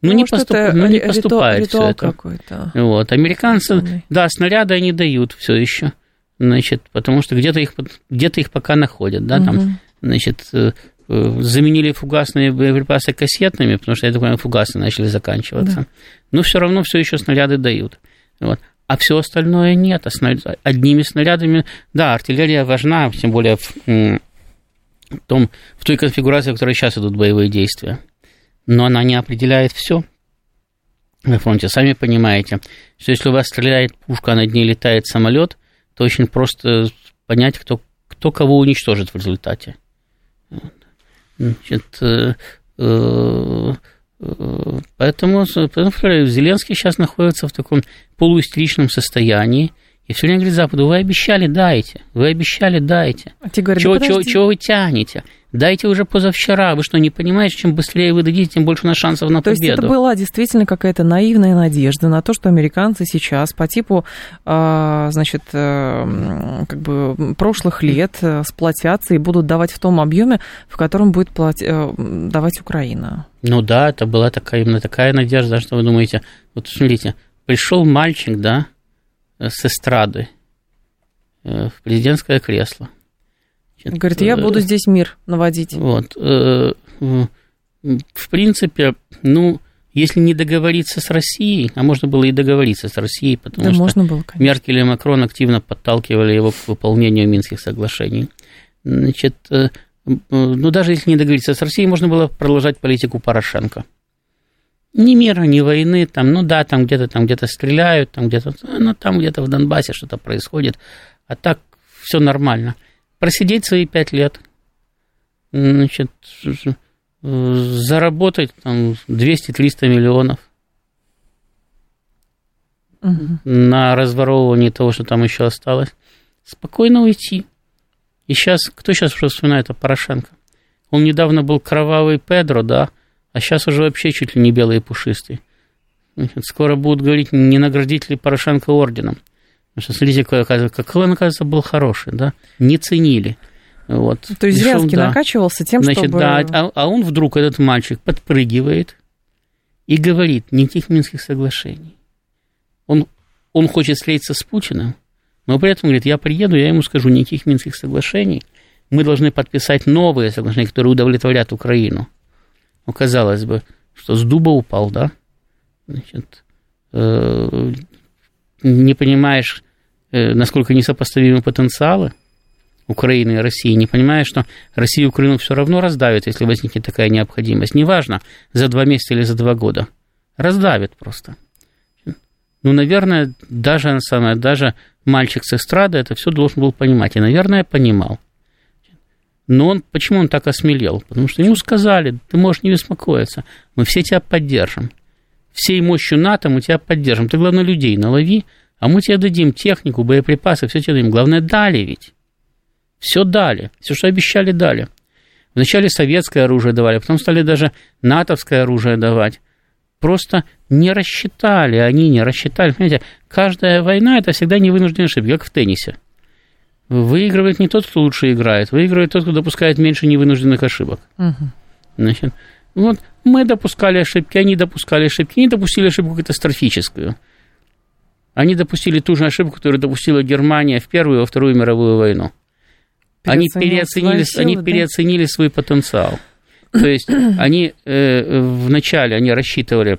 Ну, не, поступ... ну, не поступает все это. какой-то. Вот. Американцы, да, снаряды они дают все еще. Значит, потому что где-то их, где-то их пока находят, да, угу. там, значит, э, э, заменили фугасные боеприпасы кассетными, потому что, я так понимаю, фугасы начали заканчиваться. Да. Но все равно все еще снаряды дают. Вот а все остальное нет. Одними снарядами, да, артиллерия важна, тем более в, том, в той конфигурации, в которой сейчас идут боевые действия. Но она не определяет все на фронте. Сами понимаете, что если у вас стреляет пушка, а над ней летает самолет, то очень просто понять, кто, кто кого уничтожит в результате. Значит, э, э, Поэтому, поэтому Зеленский сейчас находится в таком полуистеричном состоянии. И все время говорит Западу, вы обещали, дайте, вы обещали, дайте. А те говорят, чего, да чего, чего вы тянете? Дайте уже позавчера. Вы что, не понимаете, чем быстрее вы дадите, тем больше у нас шансов на то победу? То есть это была действительно какая-то наивная надежда на то, что американцы сейчас по типу, а, значит, э, как бы прошлых лет э, сплотятся и будут давать в том объеме, в котором будет платить, э, давать Украина. Ну да, это была такая, именно такая надежда, что вы думаете, вот смотрите, пришел мальчик, да, с эстрады в президентское кресло – Значит, Говорит, я буду здесь мир наводить. Вот. Э, в принципе, ну, если не договориться с Россией, а можно было и договориться с Россией, потому да, что можно было, Меркель и Макрон активно подталкивали его к выполнению Минских соглашений. Значит, э, ну, даже если не договориться с Россией, можно было продолжать политику Порошенко. Ни мира, ни войны, там, ну да, там где-то там где-то стреляют, там где-то, ну, там где-то в Донбассе что-то происходит, а так все нормально просидеть свои пять лет, значит, заработать там 200-300 миллионов угу. на разворовывание того, что там еще осталось, спокойно уйти. И сейчас, кто сейчас вспоминает о Порошенко? Он недавно был кровавый Педро, да, а сейчас уже вообще чуть ли не белый и пушистый. Значит, скоро будут говорить, не наградить ли Порошенко орденом. Потому что, смотрите, какой он, оказывается, был хороший, да? Не ценили. Вот. То есть Зеленский да. накачивался тем, Значит, чтобы... да, а, а он вдруг, этот мальчик, подпрыгивает и говорит, никаких Минских соглашений. Он, он хочет встретиться с Путиным, но при этом говорит, я приеду, я ему скажу, никаких Минских соглашений. Мы должны подписать новые соглашения, которые удовлетворят Украину. Ну, казалось бы, что с дуба упал, да? Значит, э, не понимаешь, э, насколько несопоставимы потенциалы Украины и России, не понимаешь, что Россия и Украину все равно раздавит, если возникнет такая необходимость. Неважно, за два месяца или за два года. Раздавит просто. Ну, наверное, даже, самое, даже мальчик с эстрады это все должен был понимать. И, наверное, понимал. Но он, почему он так осмелел? Потому что ему сказали, ты можешь не беспокоиться, мы все тебя поддержим всей мощью НАТО мы тебя поддержим. Ты, главное, людей налови, а мы тебе дадим технику, боеприпасы, все тебе дадим. Главное, дали ведь. Все дали. Все, что обещали, дали. Вначале советское оружие давали, потом стали даже натовское оружие давать. Просто не рассчитали, они не рассчитали. Понимаете, каждая война – это всегда невынужденная ошибка, как в теннисе. Выигрывает не тот, кто лучше играет, выигрывает тот, кто допускает меньше невынужденных ошибок. Угу. Значит, вот мы допускали ошибки, они допускали ошибки, они допустили ошибку катастрофическую. Они допустили ту же ошибку, которую допустила Германия в Первую и во Вторую мировую войну. Они переоценили, силы, они да? переоценили свой потенциал. То есть они э, вначале они рассчитывали,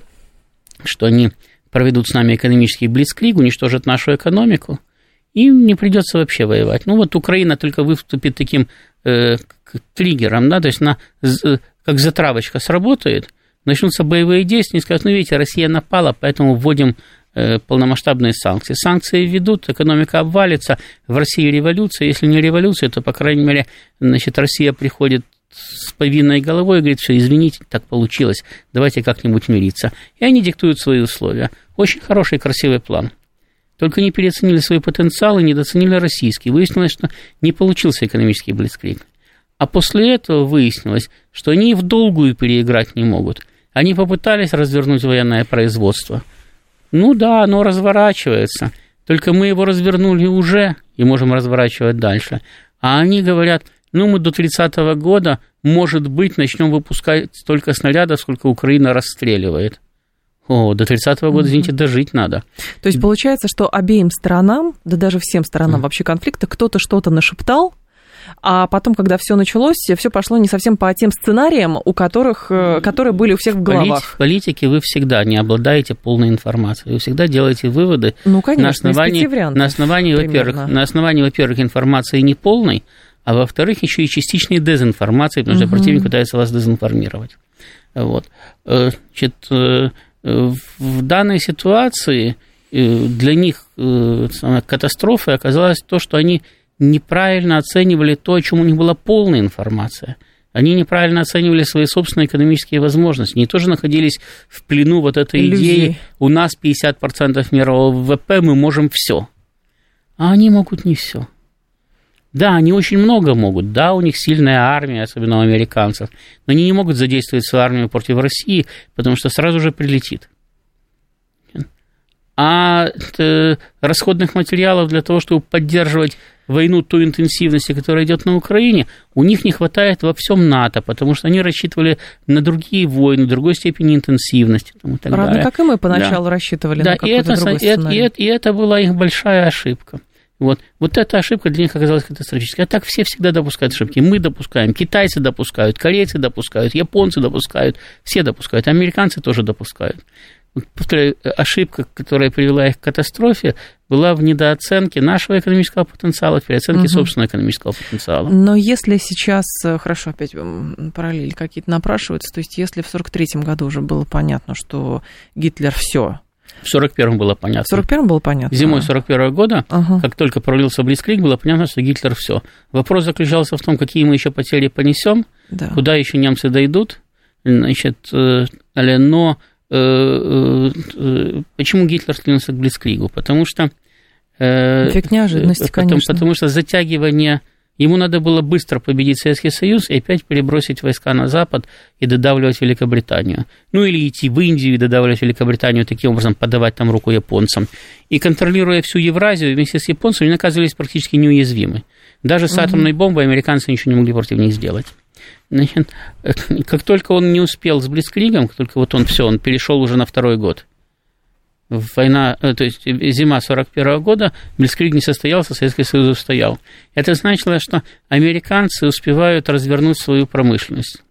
что они проведут с нами экономический блицкриг, уничтожат нашу экономику, им не придется вообще воевать. Ну вот Украина только выступит таким э, триггером, да, то есть на, как затравочка сработает, начнутся боевые действия, и скажут, ну видите, Россия напала, поэтому вводим э, полномасштабные санкции. Санкции ведут, экономика обвалится, в России революция, если не революция, то, по крайней мере, значит, Россия приходит с повинной головой и говорит, все, извините, так получилось, давайте как-нибудь мириться. И они диктуют свои условия. Очень хороший, красивый план. Только не переоценили свои потенциалы, недооценили российский. Выяснилось, что не получился экономический блицкрик. А после этого выяснилось, что они и в долгую переиграть не могут. Они попытались развернуть военное производство. Ну да, оно разворачивается. Только мы его развернули уже и можем разворачивать дальше. А они говорят, ну мы до 30-го года, может быть, начнем выпускать столько снарядов, сколько Украина расстреливает. О, до 30-го года, извините, дожить надо. То есть получается, что обеим сторонам, да даже всем сторонам вообще конфликта, кто-то что-то нашептал, а потом, когда все началось, все пошло не совсем по тем сценариям, у которых, э, которые были у всех в головах. В политике вы всегда не обладаете полной информацией. Вы всегда делаете выводы ну, конечно, на основании, на основании, во-первых, на основании, во-первых, информации неполной, а во-вторых, еще и частичной дезинформации, потому что угу. противник пытается вас дезинформировать. Вот. Э, значит, э, в данной ситуации для них катастрофой оказалось то, что они неправильно оценивали то, о чем у них была полная информация. Они неправильно оценивали свои собственные экономические возможности. Они тоже находились в плену вот этой Иллюзии. идеи. У нас 50% мирового ВВП, мы можем все. А они могут не все. Да, они очень много могут. Да, у них сильная армия, особенно у американцев. Но они не могут задействовать свою армию против России, потому что сразу же прилетит. А расходных материалов для того, чтобы поддерживать войну той интенсивности, которая идет на Украине, у них не хватает во всем НАТО, потому что они рассчитывали на другие войны, другой степени интенсивности. Там, и так Правда, далее. как и мы поначалу да. рассчитывали да, на какой-то и это, другой и, это, и, это, и это была их большая ошибка. Вот. вот эта ошибка для них оказалась катастрофической. А так все всегда допускают ошибки. Мы допускаем, китайцы допускают, корейцы допускают, японцы допускают, все допускают, американцы тоже допускают повторяю, ошибка, которая привела их к катастрофе, была в недооценке нашего экономического потенциала, в переоценке угу. собственного экономического потенциала. Но если сейчас, э, хорошо, опять параллели какие-то напрашиваются, то есть если в 1943 году уже было понятно, что Гитлер все, в 41-м было понятно. В 41-м было понятно. Зимой 41 -го года, ага. как только пролился Блицкрик, было понятно, что Гитлер все. Вопрос заключался в том, какие мы еще потери понесем, да. куда еще немцы дойдут, значит, э, но Э, э, почему Гитлер склонился к Блицкригу? Потому что... Эффект неожиданности, потому, конечно. Потому что затягивание... Ему надо было быстро победить Советский Союз и опять перебросить войска на Запад и додавливать Великобританию. Ну или идти в Индию и додавливать Великобританию, таким образом подавать там руку японцам. И контролируя всю Евразию вместе с японцами, они оказывались практически неуязвимы. Даже с атомной бомбой американцы ничего не могли против них сделать. Значит, как только он не успел с Блицкригом, как только вот он все, он перешел уже на второй год. Война, э, то есть зима 41 года, Блицкриг не состоялся, Советский Союз устоял. Это значило, что американцы успевают развернуть свою промышленность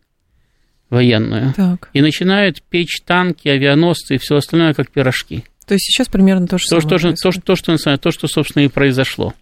военную. Так. И начинают печь танки, авианосцы и все остальное, как пирожки. То есть сейчас примерно то же то, самое. То, то, то, что, то, то, что, собственно, и произошло.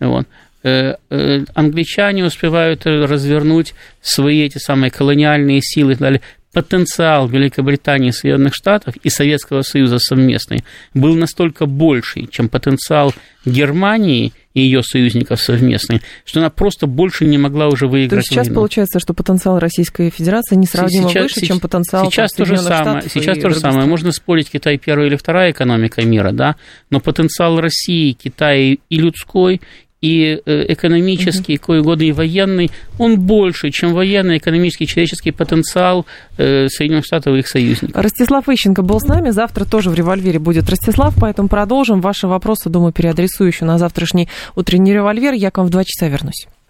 Вот. Э, э, англичане успевают развернуть свои эти самые колониальные силы и так далее. Потенциал Великобритании, Соединенных Штатов и Советского Союза совместный был настолько больший, чем потенциал Германии и ее союзников совместный, что она просто больше не могла уже выиграть То сейчас войну. получается, что потенциал Российской Федерации несравнимо сейчас, выше, чем потенциал сейчас там, то же самое. Сейчас то же самое. Стран. Можно спорить, Китай первая или вторая экономика мира, да, но потенциал России, Китая и людской, и э, экономический, угу. кое угодно и военный, он больше, чем военный, экономический, человеческий потенциал э, Соединенных Штатов и их союзников. Ростислав Ищенко был с нами, завтра тоже в «Револьвере» будет Ростислав, поэтому продолжим. Ваши вопросы, думаю, переадресую еще на завтрашний утренний «Револьвер». Я к вам в два часа вернусь.